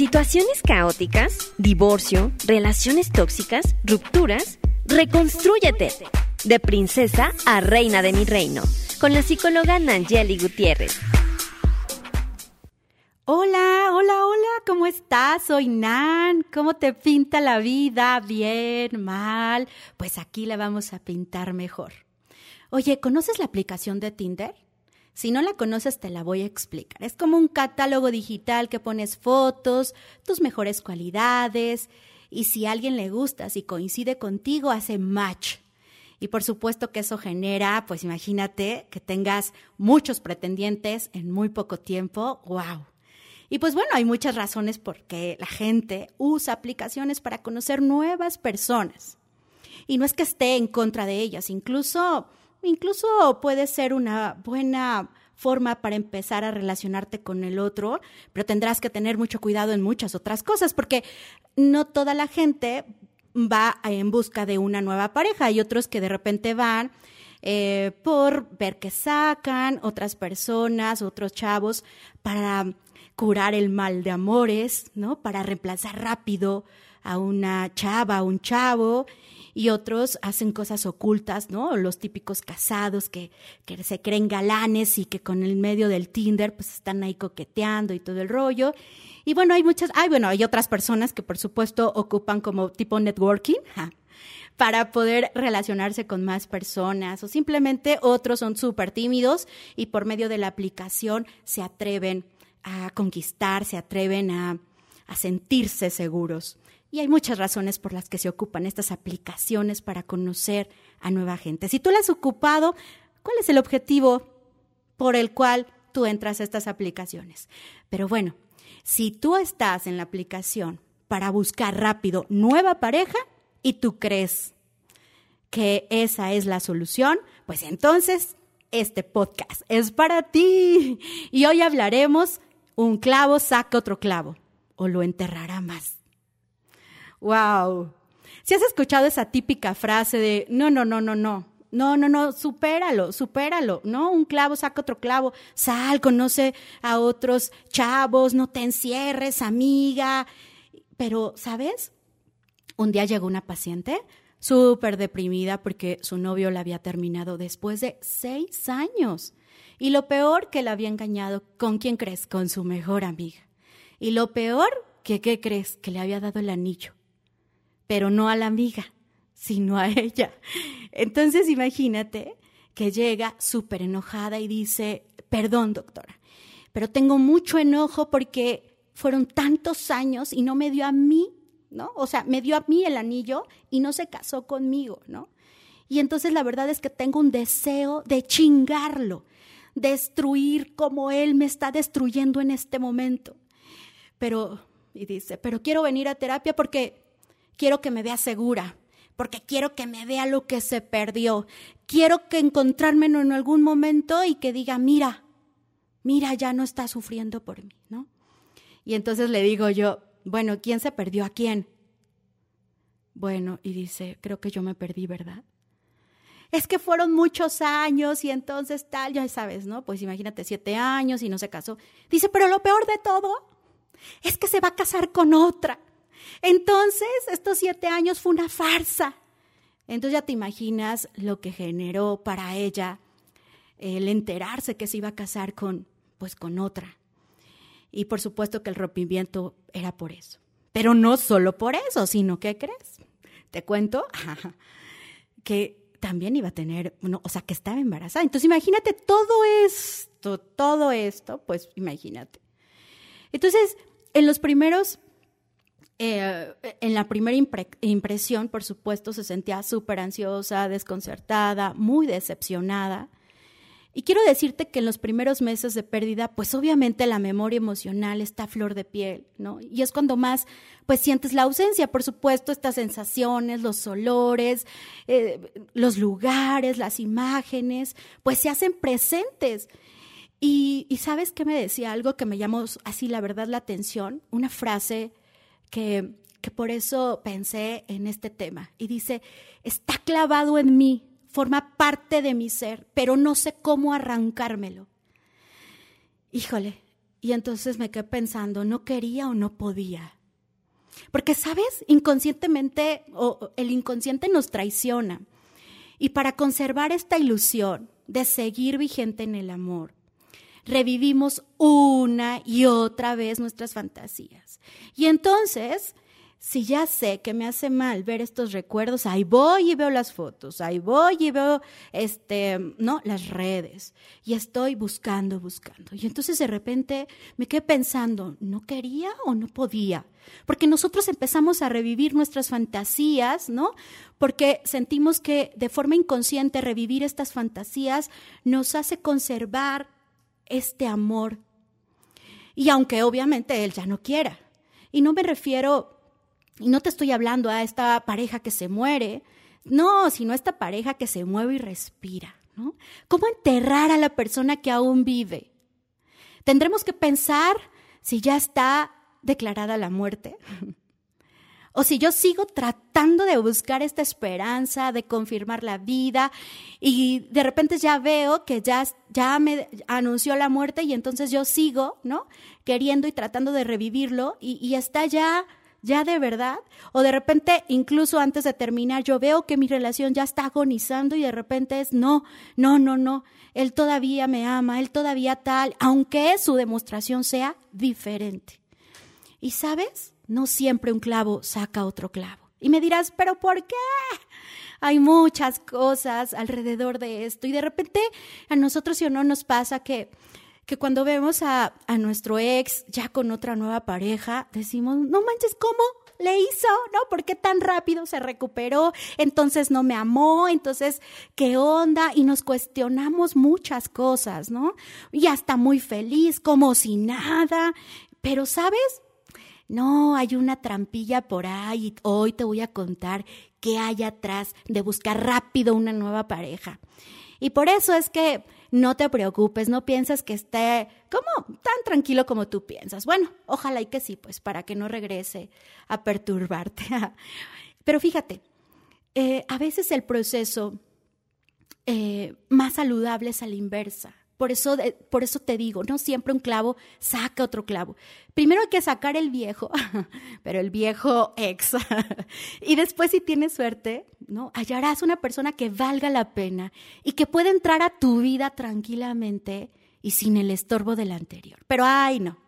situaciones caóticas, divorcio, relaciones tóxicas, rupturas, reconstrúyete. De princesa a reina de mi reino, con la psicóloga Nangeli Gutiérrez. Hola, hola, hola, ¿cómo estás? Soy Nan. ¿Cómo te pinta la vida? ¿Bien? ¿Mal? Pues aquí la vamos a pintar mejor. Oye, ¿conoces la aplicación de Tinder? Si no la conoces, te la voy a explicar. Es como un catálogo digital que pones fotos, tus mejores cualidades, y si a alguien le gusta, si coincide contigo, hace match. Y por supuesto que eso genera, pues imagínate que tengas muchos pretendientes en muy poco tiempo. ¡Wow! Y pues bueno, hay muchas razones por qué la gente usa aplicaciones para conocer nuevas personas. Y no es que esté en contra de ellas, incluso Incluso puede ser una buena forma para empezar a relacionarte con el otro, pero tendrás que tener mucho cuidado en muchas otras cosas, porque no toda la gente va en busca de una nueva pareja. Hay otros que de repente van eh, por ver qué sacan, otras personas, otros chavos, para curar el mal de amores, ¿no? Para reemplazar rápido a una chava, a un chavo y otros hacen cosas ocultas, ¿no? Los típicos casados que, que se creen galanes y que con el medio del Tinder pues están ahí coqueteando y todo el rollo. Y bueno, hay muchas, hay, bueno, hay otras personas que por supuesto ocupan como tipo networking. para poder relacionarse con más personas o simplemente otros son súper tímidos y por medio de la aplicación se atreven a conquistar, se atreven a, a sentirse seguros. Y hay muchas razones por las que se ocupan estas aplicaciones para conocer a nueva gente. Si tú las has ocupado, ¿cuál es el objetivo por el cual tú entras a estas aplicaciones? Pero bueno, si tú estás en la aplicación para buscar rápido nueva pareja y tú crees que esa es la solución, pues entonces este podcast es para ti. Y hoy hablaremos, un clavo saca otro clavo o lo enterrará más. Wow. Si has escuchado esa típica frase de no, no, no, no, no. No, no, no, supéralo, supéralo, ¿no? Un clavo saca otro clavo. Sal, conoce a otros chavos, no te encierres, amiga. Pero, ¿sabes? Un día llegó una paciente súper deprimida porque su novio la había terminado después de seis años. Y lo peor que la había engañado, ¿con quién crees? Con su mejor amiga. Y lo peor que, ¿qué crees? Que le había dado el anillo pero no a la amiga, sino a ella. Entonces imagínate que llega súper enojada y dice, perdón doctora, pero tengo mucho enojo porque fueron tantos años y no me dio a mí, ¿no? O sea, me dio a mí el anillo y no se casó conmigo, ¿no? Y entonces la verdad es que tengo un deseo de chingarlo, destruir como él me está destruyendo en este momento. Pero, y dice, pero quiero venir a terapia porque quiero que me vea segura, porque quiero que me vea lo que se perdió. Quiero que encontrarme en algún momento y que diga, mira, mira, ya no está sufriendo por mí, ¿no? Y entonces le digo yo, bueno, ¿quién se perdió a quién? Bueno, y dice, creo que yo me perdí, ¿verdad? Es que fueron muchos años y entonces tal, ya sabes, ¿no? Pues imagínate, siete años y no se casó. Dice, pero lo peor de todo es que se va a casar con otra. Entonces, estos siete años fue una farsa. Entonces ya te imaginas lo que generó para ella el enterarse que se iba a casar con, pues, con otra. Y por supuesto que el rompimiento era por eso. Pero no solo por eso, sino ¿qué crees? Te cuento que también iba a tener, o sea, que estaba embarazada. Entonces imagínate todo esto, todo esto, pues imagínate. Entonces, en los primeros eh, en la primera impresión, por supuesto, se sentía súper ansiosa, desconcertada, muy decepcionada. Y quiero decirte que en los primeros meses de pérdida, pues obviamente la memoria emocional está a flor de piel, ¿no? Y es cuando más, pues sientes la ausencia, por supuesto, estas sensaciones, los olores, eh, los lugares, las imágenes, pues se hacen presentes. Y, y sabes qué me decía algo que me llamó así, la verdad, la atención, una frase que, que por eso pensé en este tema. Y dice, está clavado en mí, forma parte de mi ser, pero no sé cómo arrancármelo. Híjole, Y entonces me quedé pensando, ¿no quería o no podía? Porque, ¿sabes? Inconscientemente, o el inconsciente nos traiciona. Y para conservar esta ilusión de seguir vigente en el amor, revivimos una y otra vez nuestras fantasías. Y entonces si ya sé que me hace mal ver estos recuerdos, ahí voy y veo las fotos, ahí voy y veo este, no, las redes y estoy buscando, buscando. Y entonces de repente me quedé pensando, ¿no quería o no podía? Porque nosotros empezamos a revivir nuestras fantasías, ¿no? Porque sentimos que de forma inconsciente revivir estas fantasías nos hace conservar este amor. Y aunque obviamente él ya no quiera. Y no me refiero y no te estoy hablando a esta pareja que se muere, no, sino a esta pareja que se mueve y respira. ¿no? ¿Cómo enterrar a la persona que aún vive? Tendremos que pensar si ya está declarada la muerte. O si yo sigo tratando de buscar esta esperanza, de confirmar la vida, y de repente ya veo que ya, ya me anunció la muerte y entonces yo sigo, ¿no? Queriendo y tratando de revivirlo y, y está ya ya de verdad, o de repente incluso antes de terminar yo veo que mi relación ya está agonizando y de repente es no, no, no, no, él todavía me ama, él todavía tal, aunque su demostración sea diferente. Y sabes, no siempre un clavo saca otro clavo. Y me dirás, pero ¿por qué? Hay muchas cosas alrededor de esto y de repente a nosotros si o no nos pasa que que cuando vemos a, a nuestro ex ya con otra nueva pareja, decimos, no manches, ¿cómo? le hizo, ¿no? ¿Por qué tan rápido se recuperó? Entonces no me amó, entonces, ¿qué onda? Y nos cuestionamos muchas cosas, ¿no? Y hasta muy feliz, como si nada. Pero, ¿sabes? No, hay una trampilla por ahí. Hoy te voy a contar qué hay atrás de buscar rápido una nueva pareja. Y por eso es que no te preocupes, no pienses que esté como tan tranquilo como tú piensas. Bueno, ojalá y que sí, pues para que no regrese a perturbarte. Pero fíjate, eh, a veces el proceso eh, más saludable es a la inversa. Por eso, por eso te digo, no siempre un clavo saca otro clavo. Primero hay que sacar el viejo, pero el viejo ex. y después, si tienes suerte, ¿no? Hallarás una persona que valga la pena y que pueda entrar a tu vida tranquilamente y sin el estorbo del anterior. Pero ay, no.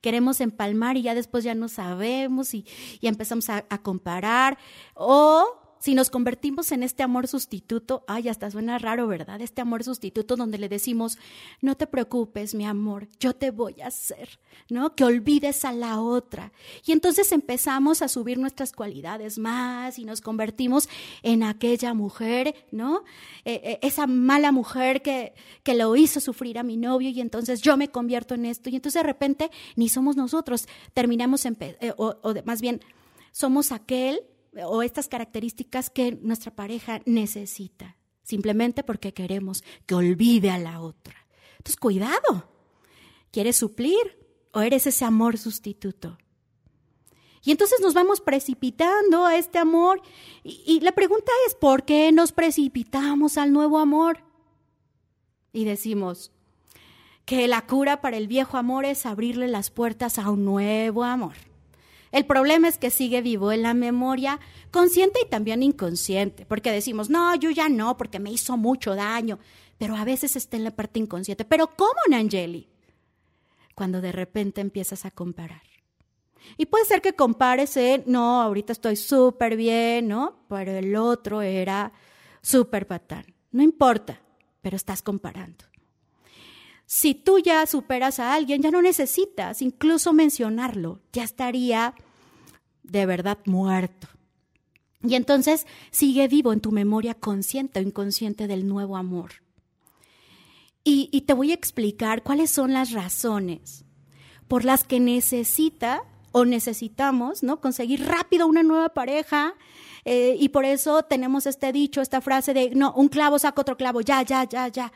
Queremos empalmar y ya después ya no sabemos y, y empezamos a, a comparar. O si nos convertimos en este amor sustituto, ay, hasta suena raro, ¿verdad? Este amor sustituto donde le decimos, no te preocupes, mi amor, yo te voy a hacer, ¿no? Que olvides a la otra. Y entonces empezamos a subir nuestras cualidades más y nos convertimos en aquella mujer, ¿no? Eh, eh, esa mala mujer que, que lo hizo sufrir a mi novio y entonces yo me convierto en esto. Y entonces de repente ni somos nosotros, terminamos, en, eh, o, o más bien, somos aquel o estas características que nuestra pareja necesita, simplemente porque queremos que olvide a la otra. Entonces, cuidado. ¿Quieres suplir o eres ese amor sustituto? Y entonces nos vamos precipitando a este amor. Y, la pregunta es, ¿por qué nos precipitamos al nuevo amor? Y decimos que la cura para el viejo amor es abrirle las puertas a un nuevo amor. El problema es que sigue vivo en la memoria consciente y también inconsciente, porque decimos, no, yo ya no, porque me hizo mucho daño, pero a veces está en la parte inconsciente. Pero ¿cómo, Nangeli? Cuando de repente empiezas a comparar. Y puede ser que compares en, no, ahorita estoy súper bien, ¿no? Pero el otro era súper patán. No importa, pero estás comparando. Si tú ya superas a alguien, ya no necesitas incluso mencionarlo, ya estaría de verdad muerto. Y entonces sigue vivo en tu memoria consciente o inconsciente del nuevo amor. Y, te voy a explicar cuáles son las razones por las que necesita o necesitamos ¿no? conseguir rápido una nueva pareja. Eh, y por eso tenemos este dicho, esta frase de, no, un clavo saca otro clavo, ya, ya, ya, ya.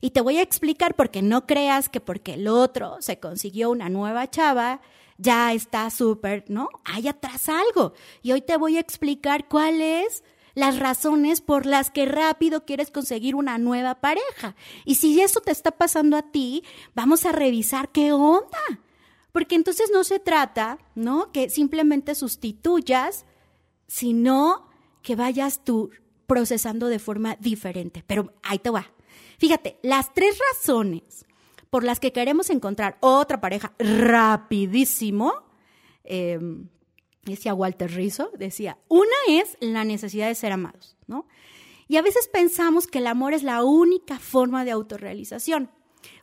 Y te voy a explicar porque no creas que porque el otro se consiguió una nueva chava, ya está súper, ¿no? Hay atrás algo. Y hoy te voy a explicar cuál es las razones por las que rápido quieres conseguir una nueva pareja. Y si eso te está pasando a ti, vamos a revisar qué onda. Porque entonces no se trata, ¿no? Que simplemente sustituyas, sino que vayas tú procesando de forma diferente. Pero ahí te va. Fíjate, las tres razones por las que queremos encontrar otra pareja rapidísimo, eh, decía Walter Rizzo, decía, una es la necesidad de ser amados, ¿no? Y a veces pensamos que el amor es la única forma de autorrealización.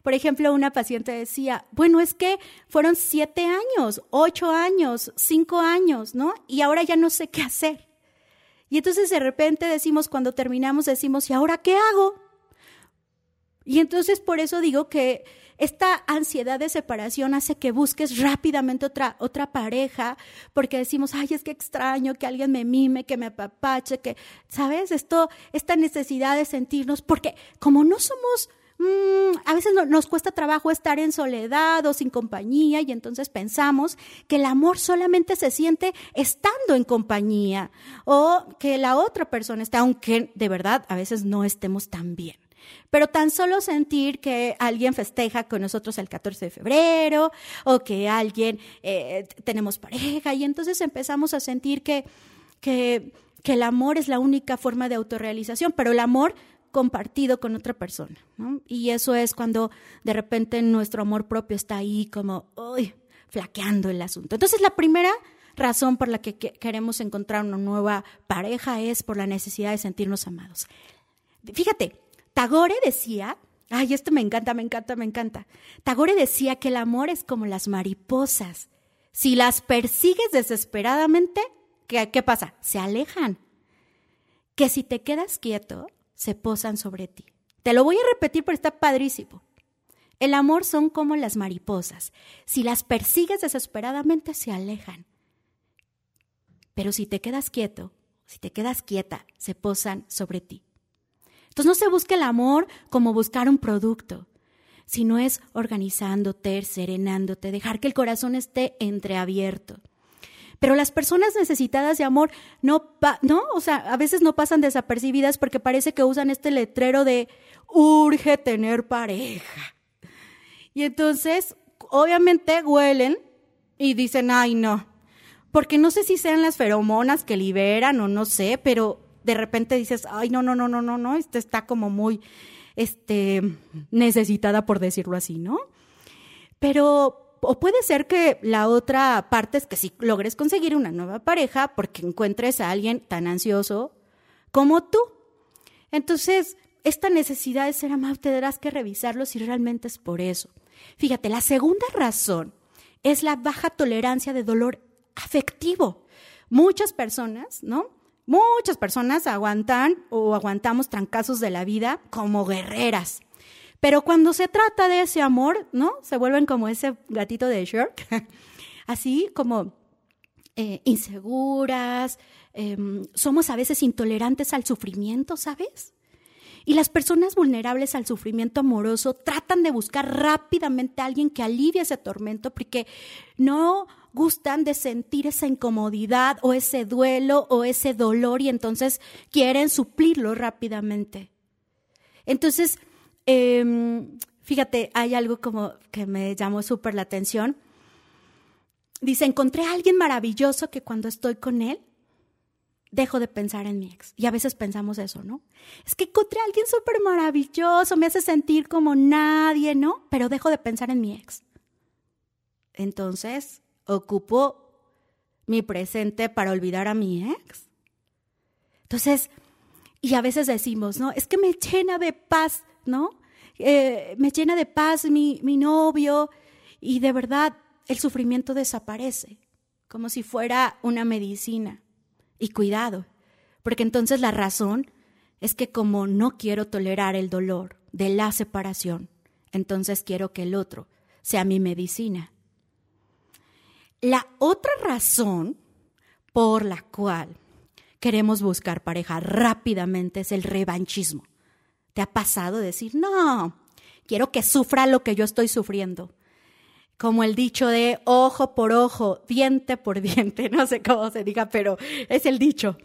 Por ejemplo, una paciente decía, bueno, es que fueron siete años, ocho años, cinco años, ¿no? Y ahora ya no sé qué hacer. Y entonces de repente decimos, cuando terminamos, decimos, ¿y ahora qué hago? Y entonces por eso digo que esta ansiedad de separación hace que busques rápidamente otra, otra pareja, porque decimos, ay, es que extraño que alguien me mime, que me apapache, que, ¿sabes? Esto, esta necesidad de sentirnos, porque como no somos mm, a veces nos cuesta trabajo estar en soledad o sin compañía y entonces pensamos que el amor solamente se siente estando en compañía o que la otra persona está, aunque de verdad a veces no estemos tan bien. Pero tan solo sentir que alguien festeja con nosotros el 14 de febrero o que alguien eh, tenemos pareja y entonces empezamos a sentir que, que, el amor es la única forma de autorrealización, pero el amor compartido con otra persona. Y eso es cuando de repente nuestro amor propio está ahí como, flaqueando el asunto. Entonces la primera razón por la que queremos encontrar una nueva pareja es por la necesidad de sentirnos amados. Fíjate, Tagore decía, ay, esto me encanta, me encanta, me encanta. Tagore decía que el amor es como las mariposas. Si las persigues desesperadamente, ¿qué, pasa? Se alejan. Que si te quedas quieto, se posan sobre ti. Te lo voy a repetir, pero está padrísimo. El amor son como las mariposas. Si las persigues desesperadamente, se alejan. Pero si te quedas quieto, si te quedas quieta, se posan sobre ti. Entonces no se busca el amor como buscar un producto, sino es organizándote, serenándote, dejar que el corazón esté entreabierto. Pero las personas necesitadas de amor no, no, o sea, a veces no pasan desapercibidas porque parece que usan este letrero de urge tener pareja. Y entonces, obviamente huelen y dicen, ay, no. Porque no sé si sean las feromonas que liberan o no sé, pero de repente dices, ay, no, no, no, no, no, no, esta está como muy, este, necesitada por decirlo así, ¿no? Pero, o puede ser que la otra parte es que si logres conseguir una nueva pareja porque encuentres a alguien tan ansioso como tú. Entonces, esta necesidad de ser amado tendrás que revisarlo si realmente es por eso. Fíjate, la segunda razón es la baja tolerancia de dolor afectivo. Muchas personas, ¿no? Muchas personas aguantan o aguantamos trancazos de la vida como guerreras. Pero cuando se trata de ese amor, ¿no? Se vuelven como ese gatito de Shrek, así como eh, inseguras, em, somos a veces intolerantes al sufrimiento, ¿sabes? Y las personas vulnerables al sufrimiento amoroso tratan de buscar rápidamente a alguien que alivie ese tormento porque no gustan de sentir esa incomodidad o ese duelo o ese dolor y entonces quieren suplirlo rápidamente. Entonces, em, fíjate, hay algo como que me llamó súper la atención. Dice, encontré a alguien maravilloso que cuando estoy con él, dejo de pensar en mi ex. Y a veces pensamos eso, ¿no? Es que encontré a alguien súper maravilloso, me hace sentir como nadie, ¿no? Pero dejo de pensar en mi ex. Entonces, ocupo mi presente para olvidar a mi ex. Entonces, y a veces decimos, ¿no? Es que me llena de paz, ¿no? Eh, me llena de paz mi, mi novio y de verdad el sufrimiento desaparece, como si fuera una medicina. Y cuidado, porque entonces la razón es que como no quiero tolerar el dolor de la separación, entonces quiero que el otro sea mi medicina. La otra razón por la cual queremos buscar pareja rápidamente es el revanchismo. ¿Te ha pasado decir, no, quiero que sufra lo que yo estoy sufriendo? como el dicho de ojo por ojo, diente por diente, no sé cómo se diga, pero es el dicho.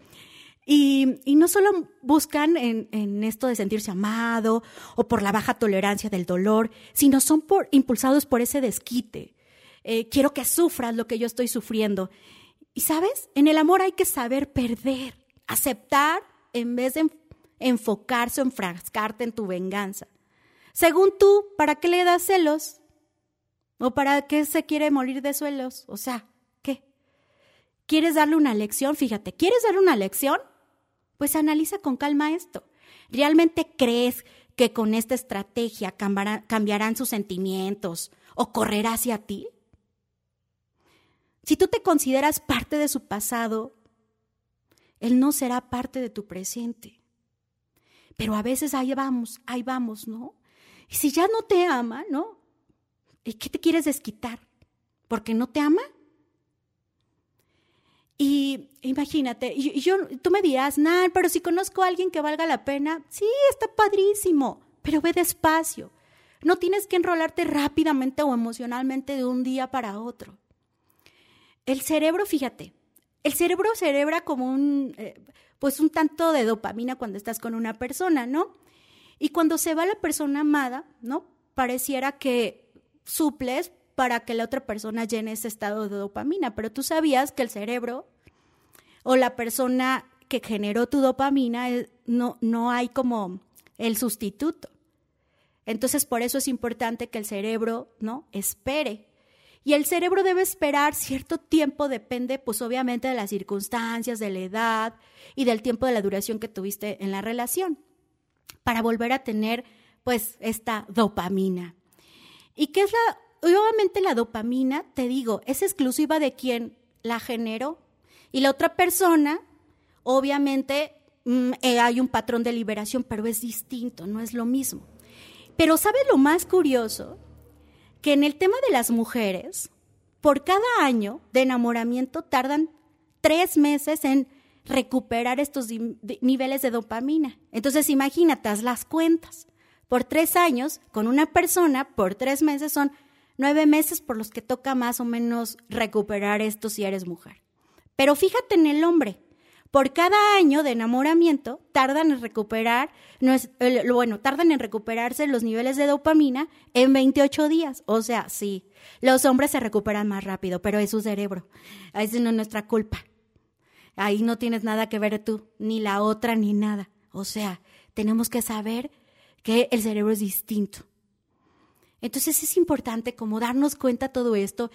Y, no solo buscan en, esto de sentirse amado o por la baja tolerancia del dolor, sino son por, impulsados por ese desquite. Eh, quiero que sufras lo que yo estoy sufriendo. Y sabes, en el amor hay que saber perder, aceptar en vez de enfocarse o enfrascarte en tu venganza. Según tú, ¿para qué le das celos? ¿O para qué se quiere morir de suelos? O sea, ¿qué? ¿Quieres darle una lección? Fíjate, ¿quieres darle una lección? Pues analiza con calma esto. ¿Realmente crees que con esta estrategia cambiarán sus sentimientos o correrá hacia ti? Si tú te consideras parte de su pasado, él no será parte de tu presente. Pero a veces ahí vamos, ahí vamos, ¿no? Y si ya no te ama, ¿no? ¿Y qué te quieres desquitar? ¿Porque no te ama? Y imagínate, y yo, tú me dirás, nah, pero si conozco a alguien que valga la pena, sí, está padrísimo, pero ve despacio. No tienes que enrolarte rápidamente o emocionalmente de un día para otro. El cerebro, fíjate, el cerebro cerebra como un, eh, pues un tanto de dopamina cuando estás con una persona, ¿no? Y cuando se va la persona amada, ¿no? Pareciera que suples para que la otra persona llene ese estado de dopamina, pero tú sabías que el cerebro o la persona que generó tu dopamina, eh, no, no hay como el sustituto. Entonces, por eso es importante que el cerebro, ¿no? Espere. Y el cerebro debe esperar cierto tiempo, depende, pues obviamente de las circunstancias, de la edad y del tiempo de la duración que tuviste en la relación, para volver a tener, pues, esta dopamina. ¿Y qué es la obviamente la dopamina, te digo, es exclusiva de quien la generó. Y la otra persona, obviamente, mm, eh, hay un patrón de liberación, pero es distinto, no es lo mismo. Pero ¿sabes lo más curioso? Que en el tema de las mujeres, por cada año de enamoramiento tardan tres meses en recuperar estos niveles de dopamina. Entonces, imagínate, haz las cuentas. Por tres años, con una persona, por tres meses son nueve meses por los que toca más o menos recuperar esto si eres mujer. Pero fíjate en el hombre. Por cada año de enamoramiento tardan en recuperar, bueno, tardan en recuperarse los niveles de dopamina en 28 días. O sea, sí, los hombres se recuperan más rápido, pero es su cerebro. Esa no es nuestra culpa. Ahí no tienes nada que ver tú, ni la otra, ni nada. O sea, tenemos que saber que el cerebro es distinto. Entonces es importante como darnos cuenta todo esto.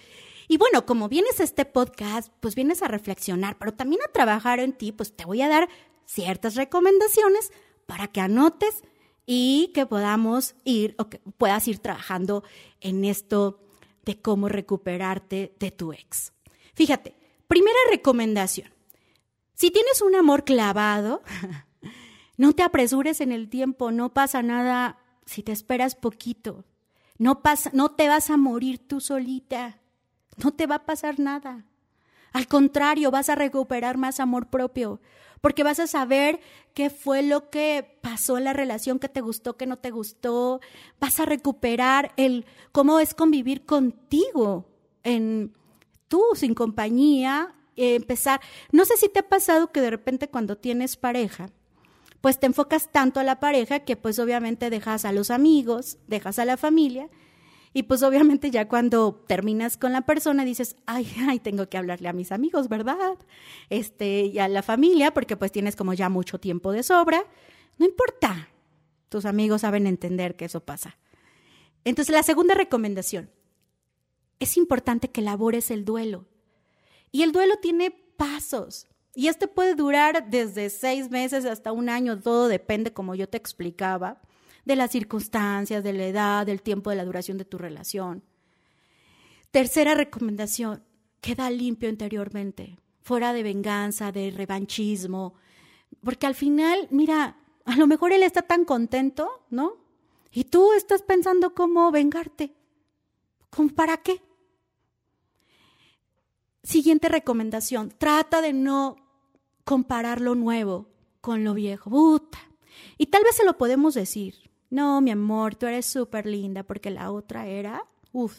Y bueno, como vienes a este podcast, pues vienes a reflexionar, pero también a trabajar en ti, pues te voy a dar ciertas recomendaciones para que anotes y que podamos ir o que puedas ir trabajando en esto de cómo recuperarte de tu ex. Fíjate, primera recomendación. Si tienes un amor clavado, no te apresures en el tiempo, no pasa nada si te esperas poquito. No, pasa, no te vas a morir tú solita. No te va a pasar nada. Al contrario, vas a recuperar más amor propio, porque vas a saber qué fue lo que pasó en la relación, que te gustó, que no te gustó. Vas a recuperar el cómo es convivir contigo en tú sin compañía, empezar. No sé si te ha pasado que de repente cuando tienes pareja, pues te enfocas tanto a la pareja que pues obviamente dejas a los amigos, dejas a la familia y pues obviamente ya cuando terminas con la persona dices, ay, ay, tengo que hablarle a mis amigos, ¿verdad? Este, y a la familia porque pues tienes como ya mucho tiempo de sobra. No importa, tus amigos saben entender que eso pasa. Entonces la segunda recomendación, es importante que elabores el duelo. Y el duelo tiene pasos. Y este puede durar desde seis meses hasta un año, todo depende, como yo te explicaba, de las circunstancias, de la edad, del tiempo de la duración de tu relación. Tercera recomendación, queda limpio interiormente, fuera de venganza, de revanchismo, porque al final, mira, a lo mejor él está tan contento, ¿no? Y tú estás pensando cómo vengarte. ¿Cómo para qué? Siguiente recomendación, trata de no comparar lo nuevo con lo viejo. Puta. Y tal vez se lo podemos decir. No, mi amor, tú eres súper linda porque la otra era, uff,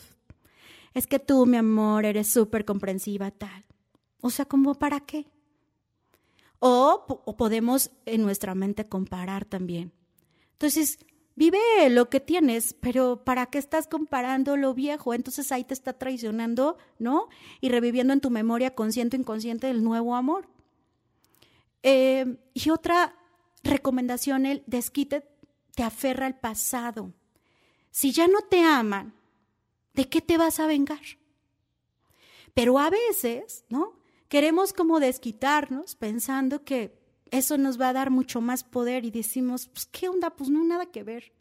es que tú, mi amor, eres súper comprensiva tal. O sea, ¿cómo para qué? O, o podemos en nuestra mente comparar también. Entonces, vive lo que tienes, pero ¿para qué estás comparando lo viejo? Entonces ahí te está traicionando, ¿no? Y reviviendo en tu memoria consciente o inconsciente el nuevo amor. Eh, y otra recomendación, el desquite te aferra al pasado. Si ya no te aman, ¿de qué te vas a vengar? Pero a veces, ¿no? Queremos como desquitarnos pensando que eso nos va a dar mucho más poder y decimos, pues, ¿qué onda? Pues no, nada que ver.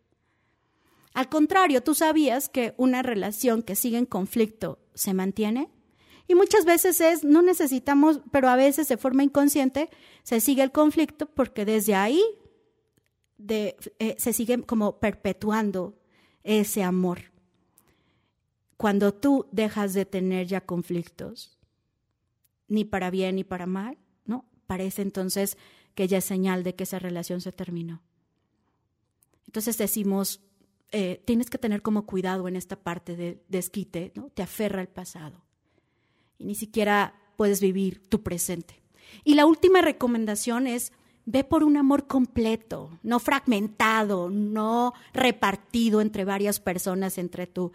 Al contrario, tú sabías que una relación que sigue en conflicto se mantiene. Y muchas veces es, no necesitamos, pero a veces de forma inconsciente se sigue el conflicto porque desde ahí eh, se sigue como perpetuando ese amor. Cuando tú dejas de tener ya conflictos, ni para bien ni para mal, ¿no? Parece entonces que ya es señal de que esa relación se terminó. Entonces decimos, eh, tienes que tener como cuidado en esta parte de desquite, ¿no? Te aferra al pasado y ni siquiera puedes vivir tu presente. Y la última recomendación es, ve por un amor completo, no fragmentado, no repartido entre varias personas, entre tu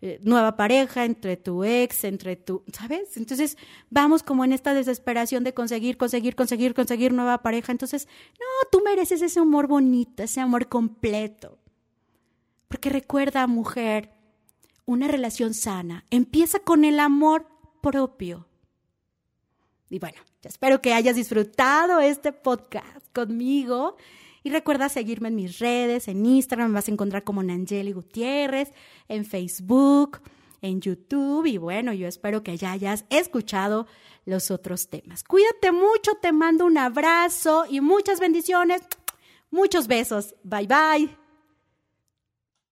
eh, nueva pareja, entre tu ex, entre tu, ¿sabes? Entonces vamos como en esta desesperación de conseguir, conseguir, conseguir, conseguir nueva pareja. Entonces, no, tú mereces ese amor bonito, ese amor completo. Porque recuerda, mujer, una relación sana empieza con el amor propio. Y bueno, espero que hayas disfrutado este podcast conmigo. Y recuerda seguirme en mis redes, en Instagram, me vas a encontrar como Nangeli Gutiérrez, en Facebook, en YouTube. Y bueno, yo espero que ya hayas escuchado los otros temas. Cuídate mucho, te mando un abrazo y muchas bendiciones. Muchos besos. Bye bye.